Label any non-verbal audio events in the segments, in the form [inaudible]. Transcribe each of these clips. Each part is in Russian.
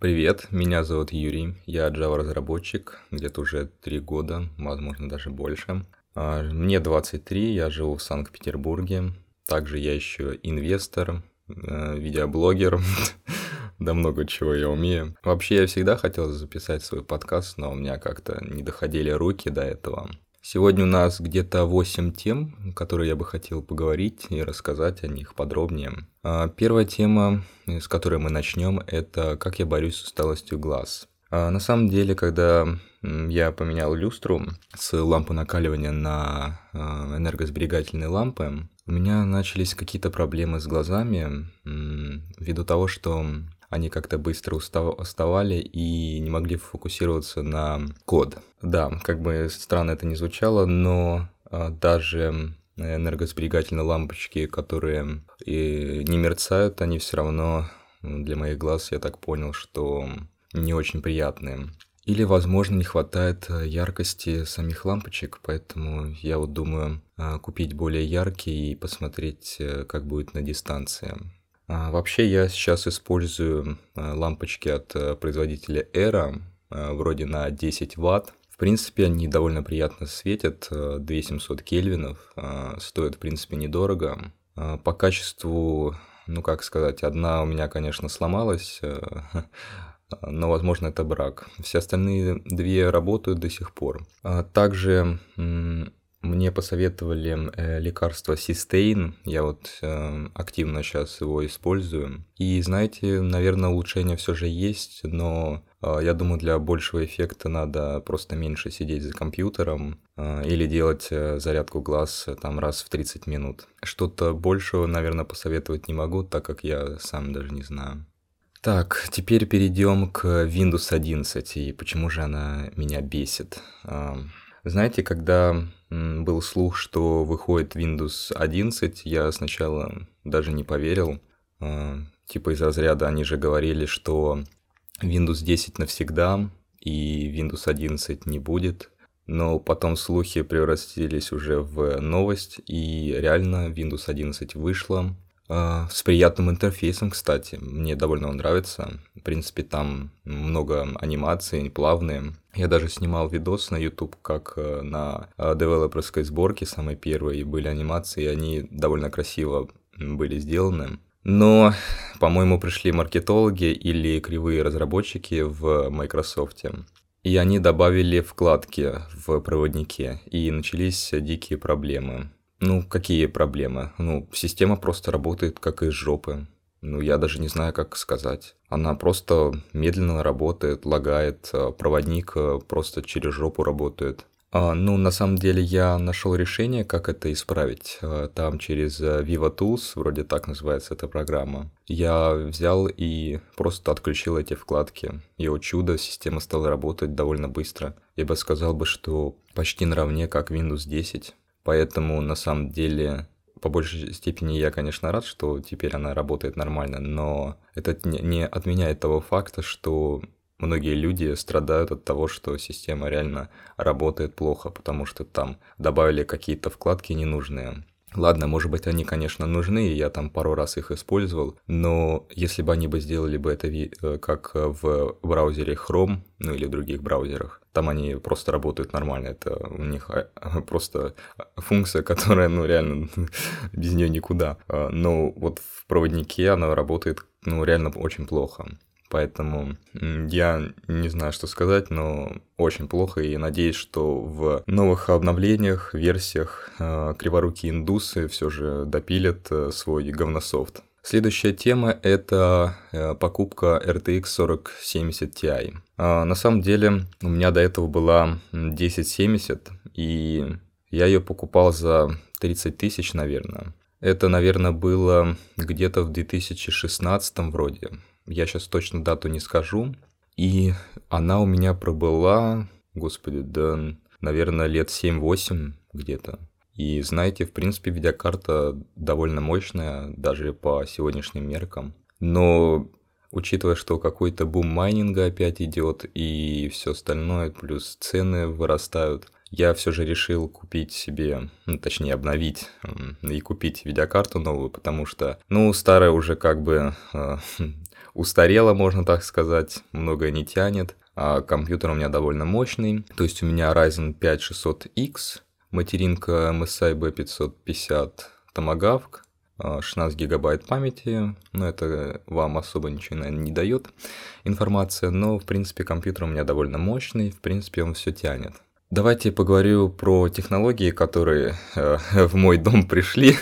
Привет, меня зовут Юрий, я Java-разработчик, где-то уже три года, возможно, даже больше. А, мне 23, я живу в Санкт-Петербурге. Также я еще инвестор, э, видеоблогер, [laughs] да много чего я умею. Вообще, я всегда хотел записать свой подкаст, но у меня как-то не доходили руки до этого. Сегодня у нас где-то 8 тем, которые я бы хотел поговорить и рассказать о них подробнее. А, первая тема, с которой мы начнем, это как я борюсь с усталостью глаз. А, на самом деле, когда я поменял люстру с лампы накаливания на а, энергосберегательные лампы, у меня начались какие-то проблемы с глазами ввиду того, что они как-то быстро уставали и не могли фокусироваться на код. Да, как бы странно это не звучало, но а, даже энергосберегательные лампочки, которые и не мерцают, они все равно для моих глаз, я так понял, что не очень приятные. Или, возможно, не хватает яркости самих лампочек, поэтому я вот думаю а, купить более яркие и посмотреть, э, как будет на дистанции. А, вообще я сейчас использую а, лампочки от э, производителя Era, а, вроде на 10 ватт. В принципе, они довольно приятно светят, 2700 кельвинов, стоят, в принципе, недорого. По качеству, ну как сказать, одна у меня, конечно, сломалась, [laughs] но, возможно, это брак. Все остальные две работают до сих пор. Также мне посоветовали э, лекарство Систейн, я вот э, активно сейчас его использую. И знаете, наверное, улучшение все же есть, но э, я думаю, для большего эффекта надо просто меньше сидеть за компьютером или делать зарядку глаз там раз в 30 минут. Что-то большего, наверное, посоветовать не могу, так как я сам даже не знаю. Так, теперь перейдем к Windows 11 и почему же она меня бесит. Знаете, когда был слух, что выходит Windows 11, я сначала даже не поверил. А, типа из разряда они же говорили, что Windows 10 навсегда и Windows 11 не будет. Но потом слухи превратились уже в новость, и реально Windows 11 вышла. А, с приятным интерфейсом, кстати. Мне довольно он нравится. В принципе, там много анимаций, плавные. Я даже снимал видос на YouTube, как э, на э, девелоперской сборке самой первой были анимации, и они довольно красиво были сделаны. Но, по-моему, пришли маркетологи или кривые разработчики в Microsoft. И они добавили вкладки в проводнике, и начались дикие проблемы. Ну, какие проблемы? Ну, система просто работает как из жопы. Ну, я даже не знаю, как сказать. Она просто медленно работает, лагает, а проводник э, просто через жопу работает. А, ну, на самом деле я нашел решение, как это исправить. А, там через Viva Tools, вроде так называется эта программа, я взял и просто отключил эти вкладки. И, о чудо, система стала работать довольно быстро. Я бы сказал бы, что почти наравне, как Windows 10. Поэтому на самом деле по большей степени я, конечно, рад, что теперь она работает нормально, но это не отменяет того факта, что многие люди страдают от того, что система реально работает плохо, потому что там добавили какие-то вкладки ненужные. Ладно, может быть, они, конечно, нужны, я там пару раз их использовал, но если бы они бы сделали бы это э, как в браузере Chrome, ну или других браузерах, там они просто работают нормально, это у них а, [laughs] просто функция, которая, ну, реально, [laughs] без нее никуда. А, но вот в проводнике она работает, ну, реально очень плохо. Поэтому я не знаю, что сказать, но очень плохо. И надеюсь, что в новых обновлениях, версиях э, криворукие индусы все же допилят э, свой говнософт. Следующая тема – это э, покупка RTX 4070 Ti. А, на самом деле у меня до этого была 1070, и я ее покупал за 30 тысяч, наверное. Это, наверное, было где-то в 2016 вроде я сейчас точно дату не скажу. И она у меня пробыла, господи, да, наверное, лет 7-8 где-то. И знаете, в принципе, видеокарта довольно мощная, даже по сегодняшним меркам. Но учитывая, что какой-то бум майнинга опять идет и все остальное, плюс цены вырастают, я все же решил купить себе, ну, точнее обновить и купить видеокарту новую, потому что, ну, старая уже как бы э, [laughs] устарела, можно так сказать, многое не тянет. А компьютер у меня довольно мощный, то есть у меня Ryzen 5 600X, материнка MSI B550 Tomahawk, 16 гигабайт памяти, но это вам особо ничего, наверное, не дает информация, но, в принципе, компьютер у меня довольно мощный, в принципе, он все тянет. Давайте поговорю про технологии, которые э, [laughs] в мой дом пришли.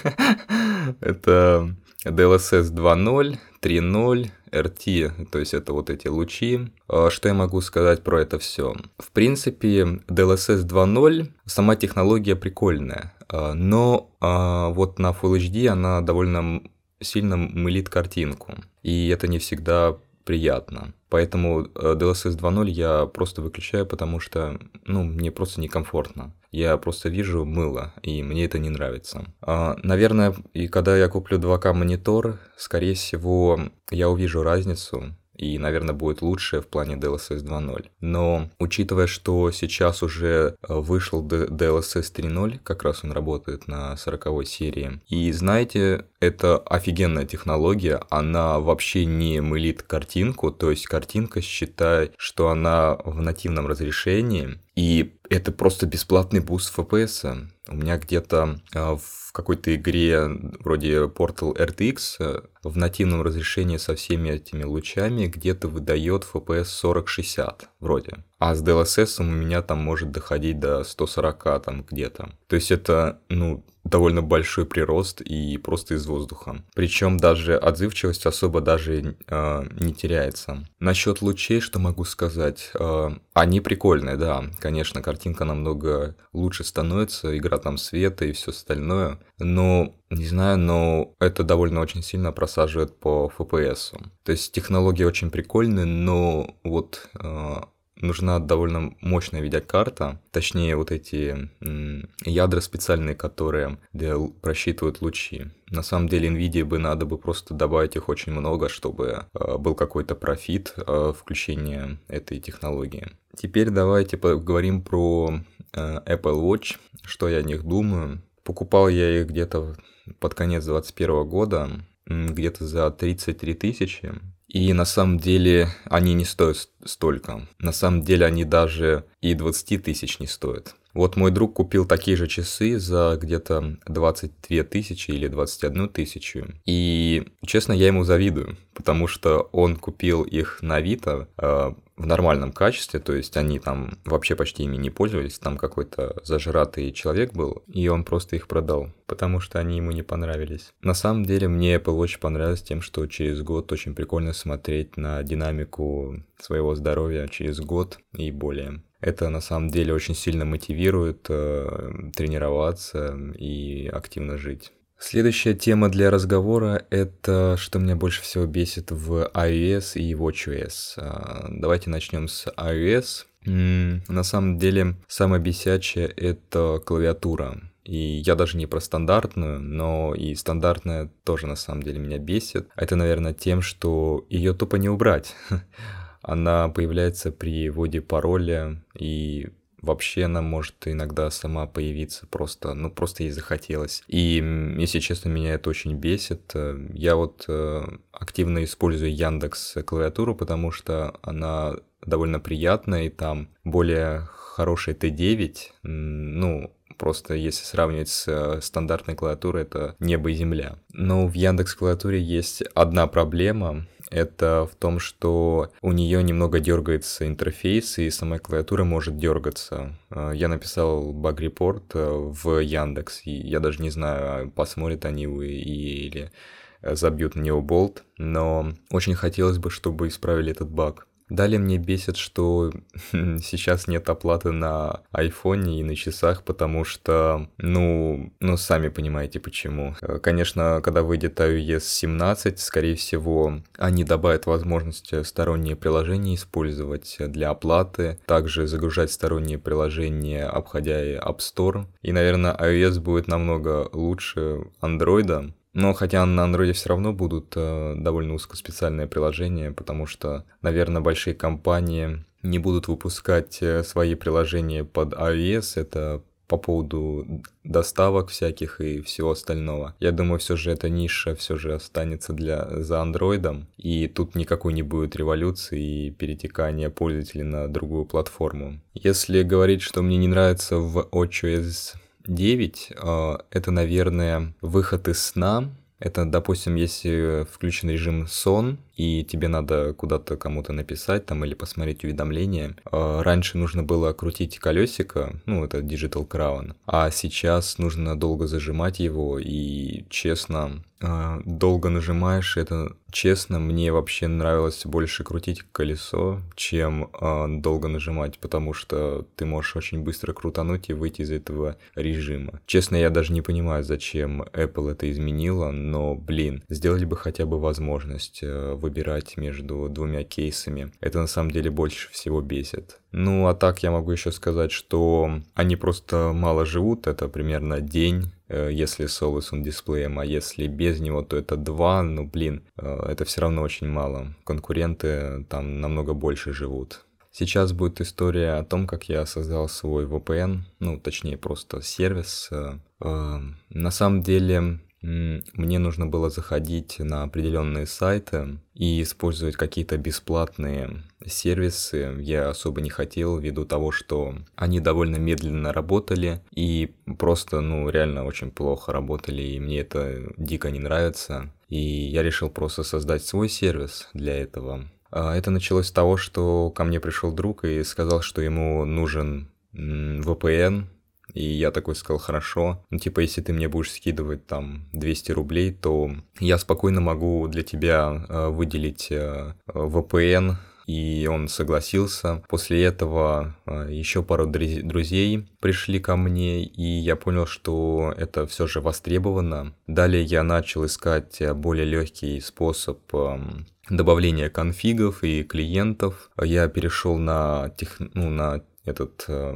[laughs] это DLSS 2.0, 3.0, RT, то есть это вот эти лучи. А что я могу сказать про это все? В принципе, DLSS 2.0, сама технология прикольная, а, но а, вот на Full HD она довольно сильно мылит картинку, и это не всегда приятно. Поэтому э, DLSS 2.0 я просто выключаю, потому что, ну, мне просто некомфортно. Я просто вижу мыло, и мне это не нравится. А, наверное, и когда я куплю 2К монитор, скорее всего, я увижу разницу и, наверное, будет лучше в плане DLSS 2.0. Но учитывая, что сейчас уже э, вышел DLSS 3.0, как раз он работает на 40 серии, и знаете, это офигенная технология, она вообще не мылит картинку, то есть картинка считай, что она в нативном разрешении, и это просто бесплатный boost FPS. У меня где-то э, в какой-то игре вроде Portal RTX э, в нативном разрешении со всеми этими лучами где-то выдает FPS 4060 вроде. А с DLSS у меня там может доходить до 140 там где-то. То есть это, ну, довольно большой прирост и просто из воздуха. Причем даже отзывчивость особо даже э, не теряется. Насчет лучей, что могу сказать? Э, они прикольные, да. Конечно, картинка намного лучше становится, игра там света и все остальное. Но не знаю, но это довольно очень сильно просаживает по FPS. То есть технология очень прикольная, но вот э, нужна довольно мощная видеокарта, точнее вот эти ядра специальные, которые просчитывают лучи. На самом деле NVIDIA бы надо бы просто добавить их очень много, чтобы э, был какой-то профит э, включения этой технологии. Теперь давайте поговорим про э, Apple Watch, что я о них думаю. Покупал я их где-то под конец 2021 года, где-то за 33 тысячи. И на самом деле они не стоят столько. На самом деле они даже и 20 тысяч не стоят. Вот мой друг купил такие же часы за где-то 22 тысячи или 21 тысячу. И, честно, я ему завидую, потому что он купил их на Авито э, в нормальном качестве, то есть они там вообще почти ими не пользовались, там какой-то зажратый человек был, и он просто их продал, потому что они ему не понравились. На самом деле мне Apple Watch понравилось тем, что через год очень прикольно смотреть на динамику своего здоровья через год и более. Это на самом деле очень сильно мотивирует э, тренироваться и активно жить. Следующая тема для разговора – это что меня больше всего бесит в iOS и WatchOS. А, давайте начнем с iOS. На самом деле, самое бесячее – это клавиатура. И я даже не про стандартную, но и стандартная тоже на самом деле меня бесит. Это, наверное, тем, что ее тупо не убрать. [laughs] она появляется при вводе пароля, и вообще она может иногда сама появиться просто, ну просто ей захотелось. И, если честно, меня это очень бесит. Я вот э, активно использую Яндекс клавиатуру, потому что она довольно приятная, и там более хороший Т9, ну, Просто если сравнивать с э, стандартной клавиатурой, это небо и земля. Но в Яндекс клавиатуре есть одна проблема это в том, что у нее немного дергается интерфейс, и сама клавиатура может дергаться. Э, я написал баг-репорт э, в Яндекс, и я даже не знаю, посмотрят они его или забьют на него болт, но очень хотелось бы, чтобы исправили этот баг. Далее мне бесит, что [laughs] сейчас нет оплаты на айфоне и на часах, потому что, ну, ну, сами понимаете почему. Э, конечно, когда выйдет iOS 17, скорее всего, они добавят возможность сторонние приложения использовать для оплаты, также загружать сторонние приложения, обходя App Store. И, наверное, iOS будет намного лучше андроида, но хотя на андроиде все равно будут э, довольно узкоспециальные приложения, потому что, наверное, большие компании не будут выпускать э, свои приложения под iOS, это по поводу доставок всяких и всего остального. Я думаю, все же эта ниша все же останется для, за андроидом, и тут никакой не будет революции и перетекания пользователей на другую платформу. Если говорить, что мне не нравится в WatchOS 9, э, это, наверное, выход из сна, это, допустим, если включен режим сон, и тебе надо куда-то кому-то написать там или посмотреть уведомления. А, раньше нужно было крутить колесико, ну, это Digital Crown, а сейчас нужно долго зажимать его, и честно, а, долго нажимаешь, это честно, мне вообще нравилось больше крутить колесо, чем э, долго нажимать, потому что ты можешь очень быстро крутануть и выйти из этого режима. Честно, я даже не понимаю, зачем Apple это изменила, но, блин, сделали бы хотя бы возможность э, выбирать между двумя кейсами. Это на самом деле больше всего бесит. Ну, а так я могу еще сказать, что они просто мало живут, это примерно день, э, если с Always on дисплеем, а если без него, то это два, ну, блин, э, это все равно очень мало. Конкуренты там намного больше живут. Сейчас будет история о том, как я создал свой VPN, ну, точнее, просто сервис. Э, на самом деле, мне нужно было заходить на определенные сайты и использовать какие-то бесплатные сервисы. Я особо не хотел ввиду того, что они довольно медленно работали и просто, ну, реально очень плохо работали, и мне это дико не нравится. И я решил просто создать свой сервис для этого. А, это началось с того, что ко мне пришел друг и сказал, что ему нужен VPN, и я такой сказал, хорошо, ну типа, если ты мне будешь скидывать там 200 рублей, то я спокойно могу для тебя э, выделить э, VPN, и он согласился. После этого э, еще пару друзей пришли ко мне, и я понял, что это все же востребовано. Далее я начал искать более легкий способ эм, добавления конфигов и клиентов. Я перешел на, тех, ну, на этот э,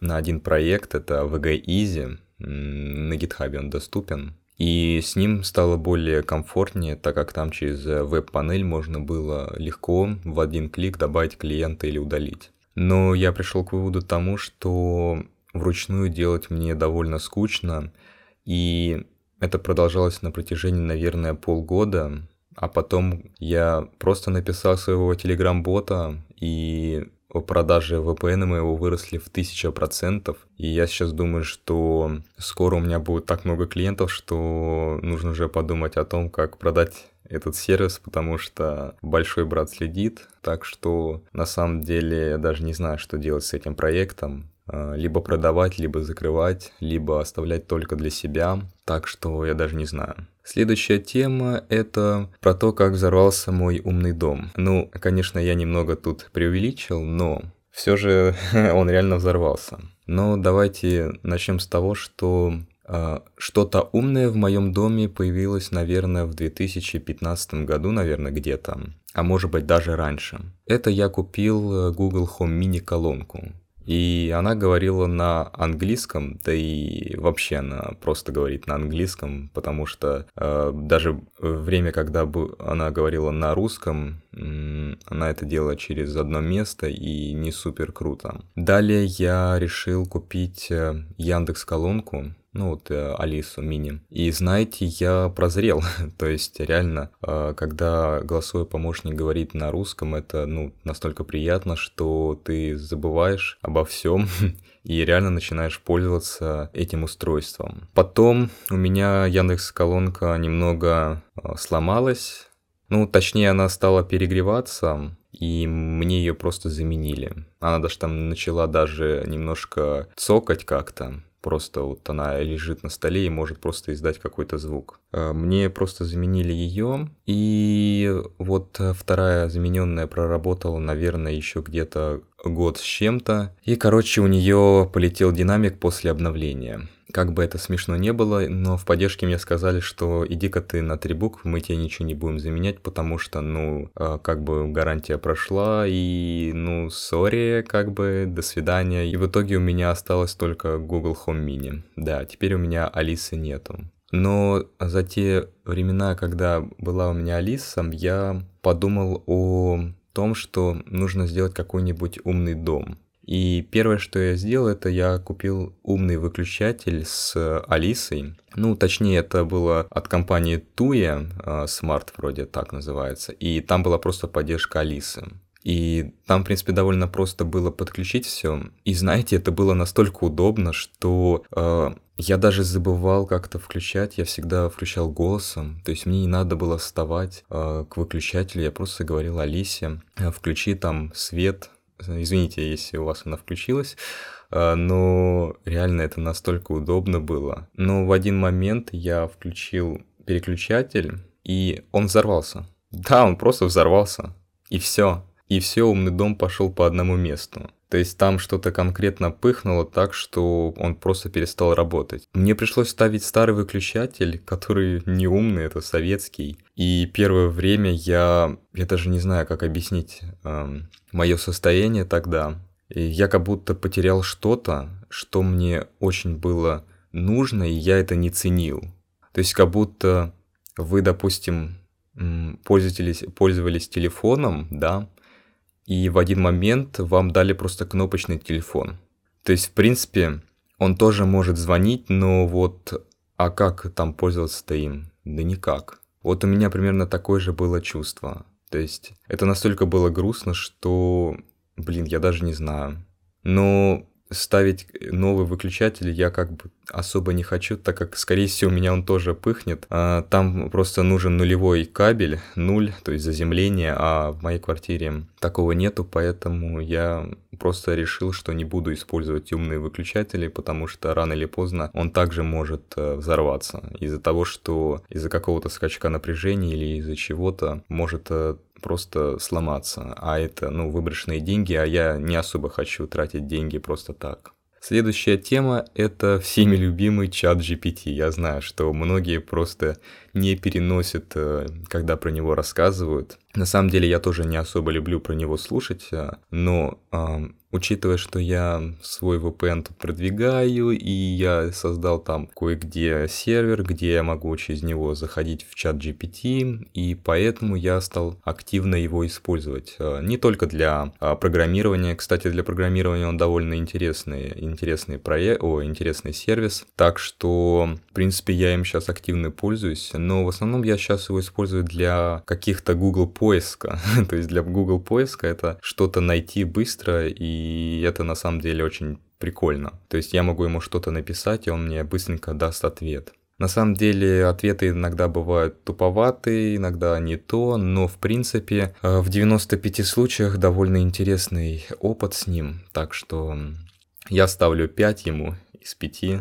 на один проект, это VG Easy, на GitHub он доступен. И с ним стало более комфортнее, так как там через веб-панель можно было легко в один клик добавить клиента или удалить. Но я пришел к выводу тому, что вручную делать мне довольно скучно, и это продолжалось на протяжении, наверное, полгода, а потом я просто написал своего телеграм-бота, и продажи VPN моего выросли в 1000%. И я сейчас думаю, что скоро у меня будет так много клиентов, что нужно уже подумать о том, как продать этот сервис, потому что большой брат следит. Так что на самом деле я даже не знаю, что делать с этим проектом. А, либо продавать, либо закрывать, либо оставлять только для себя. Так что я даже не знаю. Следующая тема – это про то, как взорвался мой умный дом. Ну, конечно, я немного тут преувеличил, но все же [laughs] он реально взорвался. Но давайте начнем с того, что э, что-то умное в моем доме появилось, наверное, в 2015 году, наверное, где-то, а может быть даже раньше. Это я купил э, Google Home Mini колонку. И она говорила на английском, да и вообще она просто говорит на английском, потому что э, даже время, когда бы она говорила на русском, она это делала через одно место и не супер круто. Далее я решил купить э, Яндекс колонку, ну вот э, Алису Мини. И знаете, я прозрел. [laughs] То есть реально, э, когда голосовой помощник говорит на русском, это ну настолько приятно, что ты забываешь обо всем [laughs] и реально начинаешь пользоваться этим устройством. Потом у меня Яндекс колонка немного э, сломалась. Ну, точнее, она стала перегреваться, и мне ее просто заменили. Она даже там начала даже немножко цокать как-то. Просто вот она лежит на столе и может просто издать какой-то звук. А, мне просто заменили ее, и вот вторая замененная проработала, наверное, еще где-то год с чем-то. И, короче, у нее полетел динамик после обновления. Как бы это смешно не было, но в поддержке мне сказали, что иди-ка ты на три буквы, мы тебе ничего не будем заменять, потому что, ну, а, как бы гарантия прошла, и, ну, сори, как бы, до свидания. И в итоге у меня осталось только Google Home Mini. Да, теперь у меня Алисы нету. Но за те времена, когда была у меня Алиса, я подумал о том, что нужно сделать какой-нибудь умный дом. И первое, что я сделал, это я купил умный выключатель с Алисой. Ну, точнее, это было от компании Tuya, а, Smart вроде так называется. И там была просто поддержка Алисы. И там, в принципе, довольно просто было подключить все. И знаете, это было настолько удобно, что э, я даже забывал как-то включать. Я всегда включал голосом. То есть мне не надо было вставать э, к выключателю. Я просто говорил Алисе, «Э, включи там свет. Извините, если у вас она включилась. Э, но реально это настолько удобно было. Но в один момент я включил переключатель, и он взорвался. Да, он просто взорвался. И все и все, умный дом пошел по одному месту. То есть там что-то конкретно пыхнуло так, что он просто перестал работать. Мне пришлось ставить старый выключатель, который не умный, это советский. И первое время я, я даже не знаю, как объяснить эм, мое состояние тогда. И я как будто потерял что-то, что мне очень было нужно, и я это не ценил. То есть как будто вы, допустим, пользовались, пользовались телефоном, да, и в один момент вам дали просто кнопочный телефон. То есть, в принципе, он тоже может звонить, но вот, а как там пользоваться-то им? Да никак. Вот у меня примерно такое же было чувство. То есть, это настолько было грустно, что, блин, я даже не знаю. Но ставить новый выключатель я как бы особо не хочу, так как, скорее всего, у меня он тоже пыхнет. А, там просто нужен нулевой кабель, нуль, то есть заземление, а в моей квартире такого нету, поэтому я просто решил, что не буду использовать умные выключатели, потому что рано или поздно он также может э, взорваться из-за того, что из-за какого-то скачка напряжения или из-за чего-то может э, просто сломаться. А это, ну, выброшенные деньги, а я не особо хочу тратить деньги просто так. Следующая тема – это всеми любимый чат GPT. Я знаю, что многие просто не переносят, э, когда про него рассказывают. На самом деле я тоже не особо люблю про него слушать, э, но Учитывая, что я свой VPN тут продвигаю, и я создал там кое-где сервер, где я могу через него заходить в чат GPT, и поэтому я стал активно его использовать. А, не только для а, программирования, кстати, для программирования он довольно интересный, интересный проект, о, интересный сервис, так что, в принципе, я им сейчас активно пользуюсь, но в основном я сейчас его использую для каких-то Google поиска, [laughs] то есть для Google поиска это что-то найти быстро и это на самом деле очень прикольно. То есть я могу ему что-то написать, и он мне быстренько даст ответ. На самом деле ответы иногда бывают туповатые, иногда не то, но в принципе э, в 95 случаях довольно интересный опыт с ним. Так что я ставлю 5 ему из 5. [laughs]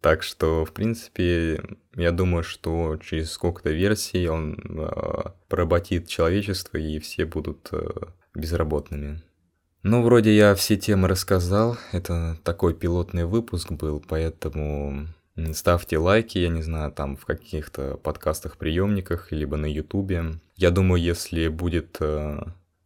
Так что, в принципе, я думаю, что через сколько-то версий он э, поработит человечество, и все будут э, безработными. Ну, вроде я все темы рассказал. Это такой пилотный выпуск был, поэтому ставьте лайки, я не знаю, там в каких-то подкастах-приемниках, либо на ютубе. Я думаю, если будет э,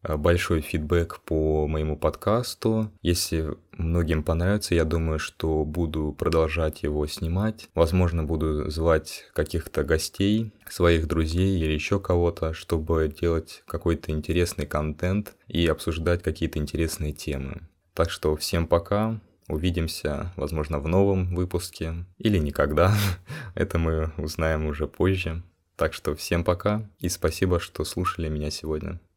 большой фидбэк по моему подкасту. Если многим понравится, я думаю, что буду продолжать его снимать. Возможно, буду звать каких-то гостей, своих друзей или еще кого-то, чтобы делать какой-то интересный контент и обсуждать какие-то интересные темы. Так что всем пока. Увидимся, возможно, в новом выпуске или никогда. [laughs] Это мы узнаем уже позже. Так что всем пока и спасибо, что слушали меня сегодня.